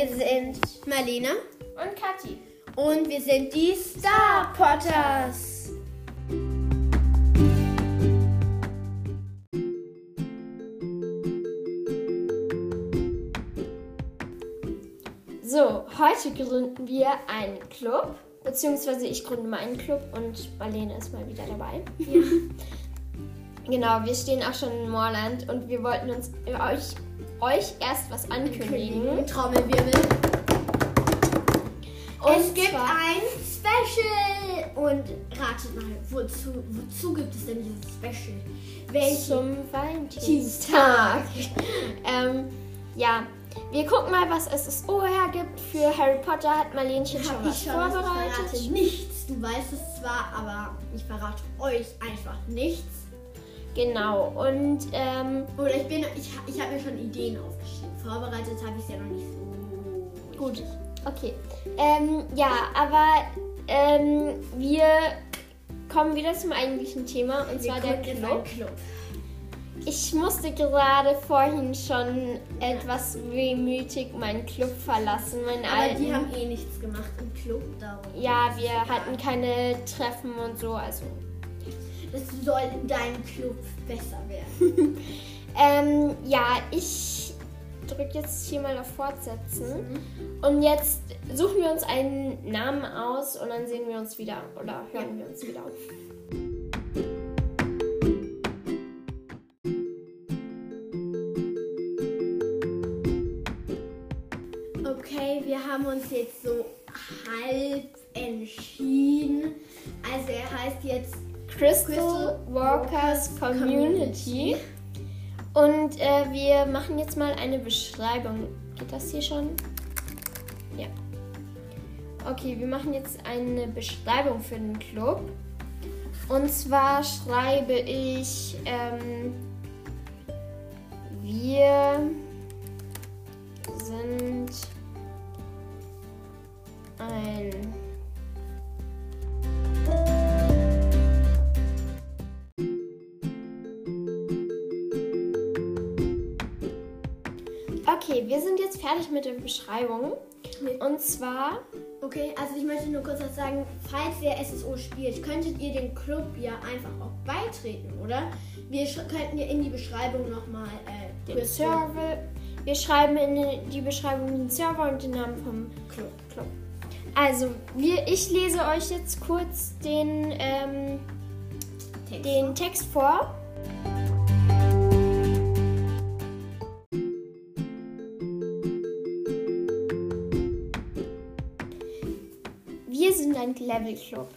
Wir sind Marlene und Kathi. und wir sind die Star Potters. So, heute gründen wir einen Club, beziehungsweise ich gründe mal einen Club und Marlene ist mal wieder dabei. Ja. Genau, wir stehen auch schon in Moorland und wir wollten uns euch, euch erst was ankündigen. Trommelwirbel. Und es gibt ein Special. Und ratet mal, wozu, wozu gibt es denn dieses Special? Welche? zum Valentinstag. ähm, ja, wir gucken mal, was SSO hergibt. Für Harry Potter hat Marlenchen schon was ich schon was, ich vorbereitet. verrate nichts. Du weißt es zwar, aber ich verrate euch einfach nichts. Genau, und ähm, Oder ich bin, ich, ich habe mir schon Ideen aufgeschrieben. Vorbereitet habe ich es ja noch nicht so. Gut, okay. Ähm, ja, aber ähm, wir kommen wieder zum eigentlichen Thema und Wir zwar der Club. Club. Ich musste gerade vorhin schon etwas wehmütig meinen Club verlassen, meinen Aber alten. die haben eh nichts gemacht im Club darum. ja, wir hatten keine Treffen und so, also. Das soll in deinem Club besser werden. Ähm, ja, ich drücke jetzt hier mal auf Fortsetzen. Und jetzt suchen wir uns einen Namen aus und dann sehen wir uns wieder oder hören wir uns wieder. Okay, wir haben uns jetzt so halb entschieden. Also er heißt jetzt Crystal, Walkers Community. Und äh, wir machen jetzt mal eine Beschreibung. Geht das hier schon? Ja. Okay, wir machen jetzt eine Beschreibung für den Club. Und zwar schreibe ich, ähm, wir wir sind jetzt fertig mit der Beschreibung. Und zwar, Okay, also ich möchte nur kurz was sagen. Falls ihr SSO spielt, könntet ihr dem Club ja einfach auch beitreten, oder? Wir könnten ja in die Beschreibung nochmal äh, den kurz Server. Wir schreiben in die Beschreibung den Server und den Namen vom Club. Club. Also, wir, ich lese euch jetzt kurz den, ähm, Text. den Text vor. Wir sind ein Level-Club.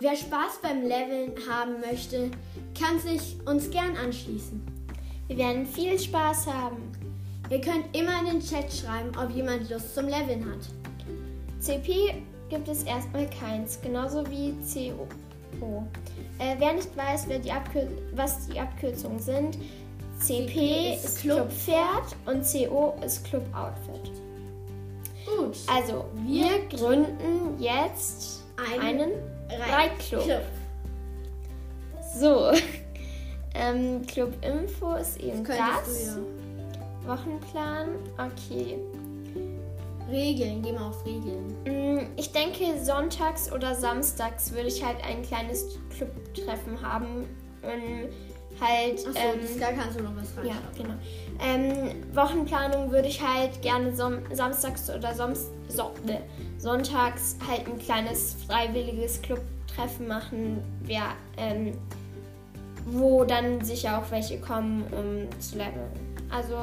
Wer Spaß beim Leveln haben möchte, kann sich uns gern anschließen. Wir werden viel Spaß haben. Ihr könnt immer in den Chat schreiben, ob jemand Lust zum Leveln hat. CP gibt es erstmal keins, genauso wie CO. Äh, wer nicht weiß, wer die was die Abkürzungen sind, CP ist ist Club. Clubpferd und CO ist Club Outfit. Gut. Also, wir gründen jetzt Einen Reitclub. Club. So. ähm, Club Info ist eben das. du Wochenplan, okay. Regeln, geh mal auf Regeln. Mm, Ich denke, sonntags oder samstags würde ich halt ein kleines Clubtreffen haben. Und halt. Achso, ähm, da kannst du noch was ja, reinschreiben. genau. Ähm, Wochenplanung würde ich halt gerne som samstags oder soms so ne, sonntags halt ein kleines freiwilliges Clubtreffen machen, wer, ähm, wo dann sicher auch welche kommen, um zu leveln. Also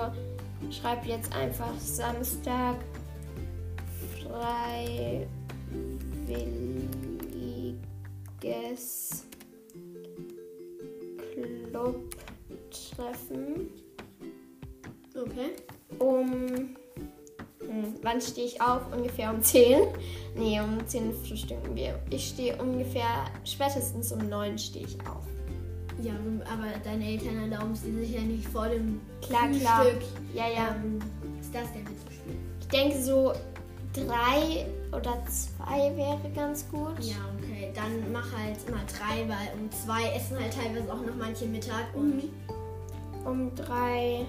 schreib jetzt einfach Samstag freiwilliges Wann stehe ich auf? Ungefähr um 10. Nee, um 10 frühstücken wir. Ich stehe ungefähr, spätestens um 9 stehe ich auf. Ja, aber deine Eltern erlauben es dir sicher nicht vor dem Klar, klar. Frühstück. Ja, ja. Ähm, ist das denn mitzuspielen? Ich denke so drei oder zwei wäre ganz gut. Ja, okay. Dann mach halt immer drei, weil um zwei essen halt teilweise auch noch manche Mittag und Um drei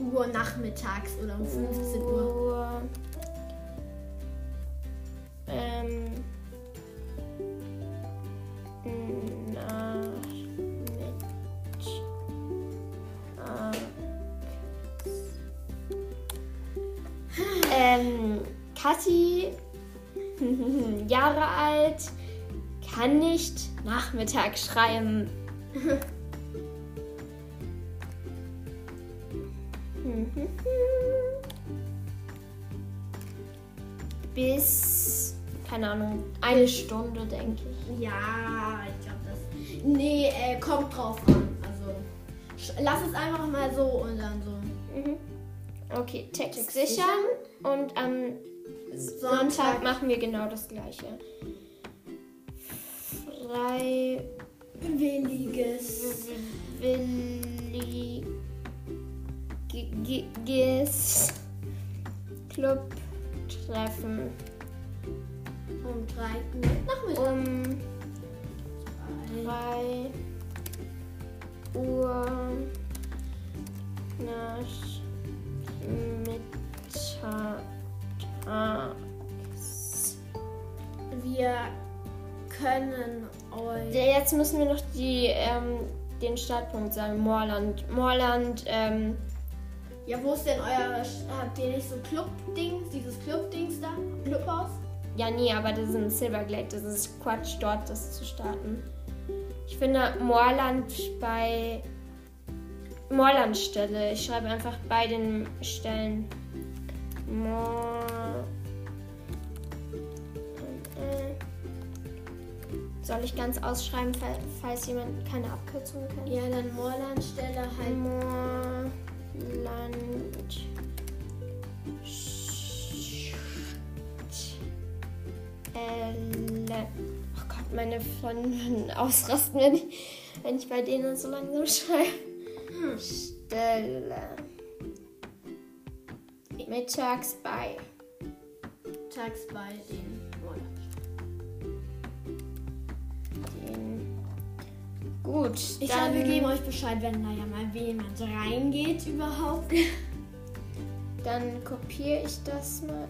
Uhr nachmittags oder um 15 Uhr? Ähm. Nachmittags. Ähm, Kathi, Jahre alt, kann nicht Nachmittag schreiben. Bis, keine Ahnung, eine Stunde, denke ich. Ja, ich glaube das. Nee, äh, kommt drauf an. Also lass es einfach mal so und dann so. Mhm. Okay, Text, sichern und am Sonntag machen wir genau das gleiche. Frei Williges. Williges Club treffen Um 3 Uhr Nachmittag. um 3 Uhr nachmittags. Wir können euch. Jetzt müssen wir noch die, ähm, den Startpunkt sagen. Moorland. Moorland, ähm, Ja, wo ist denn euer. Habt ihr nicht so Club-Dings? Dieses Club-Dings da? Clubhaus? ja nee, aber das ist ein Silverglade. Das ist Quatsch, dort das zu starten. Ich finde Moorland bei Moorlandstelle. Ich schreibe einfach bei den Stellen. Moor. Soll ich ganz ausschreiben, fall- falls jemand keine Abkürzung kennt? Ja, dann Moorlandstelle halt. Moorland. Elle. Oh Gott, meine Freunde ausrasten, wenn ich, wenn ich bei denen so langsam schreibe. Stelle. Mittags bei. Tags bei den Gut, Ich dann, glaube, wir geben euch Bescheid, wenn da ja mal jemand reingeht überhaupt. dann kopiere ich das mal.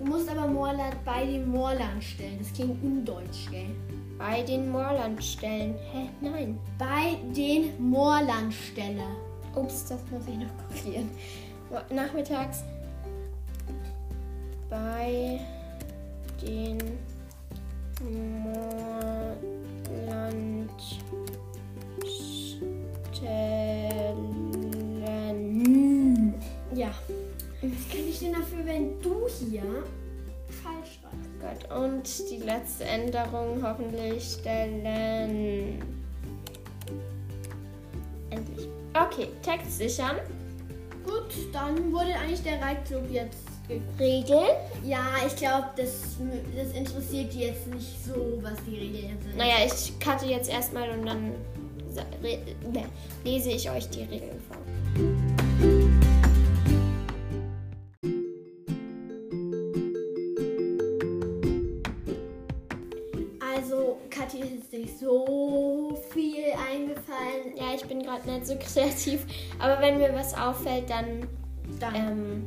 Du musst aber Moorland bei dem Moorland stellen. Das klingt undeutsch, gell? Bei den Moorlandstellen. Hä? Nein. Bei den Moorlandstelle. Ups, das muss ich noch kopieren. Nachmittags bei den Gott, und die letzte Änderung hoffentlich stellen. Endlich. Okay, Text sichern. Gut, dann wurde eigentlich der Reitclub jetzt ge- Regeln. Ja, ich glaube, das, das interessiert die jetzt nicht so, was die Regeln sind. Naja, ich cutte jetzt erstmal und dann ne, lese ich euch die Regeln vor. Eingefallen. Ja, ich bin gerade nicht so kreativ, aber wenn mir was auffällt, dann Dann, ähm,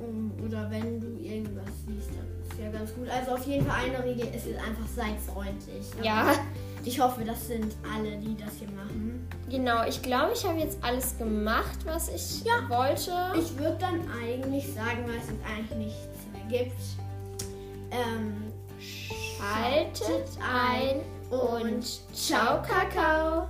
um, oder wenn du irgendwas siehst, dann ist ja ganz gut. Also auf jeden Fall eine Regel ist jetzt einfach seid freundlich. ja, Ich hoffe, das sind alle, die das hier machen. genau. Ich glaube, ich habe jetzt alles gemacht, was ich Ja. wollte. Ich würde dann eigentlich sagen, weil es jetzt eigentlich nichts mehr gibt. Ähm, Schaltet ein und ciao, Kakao.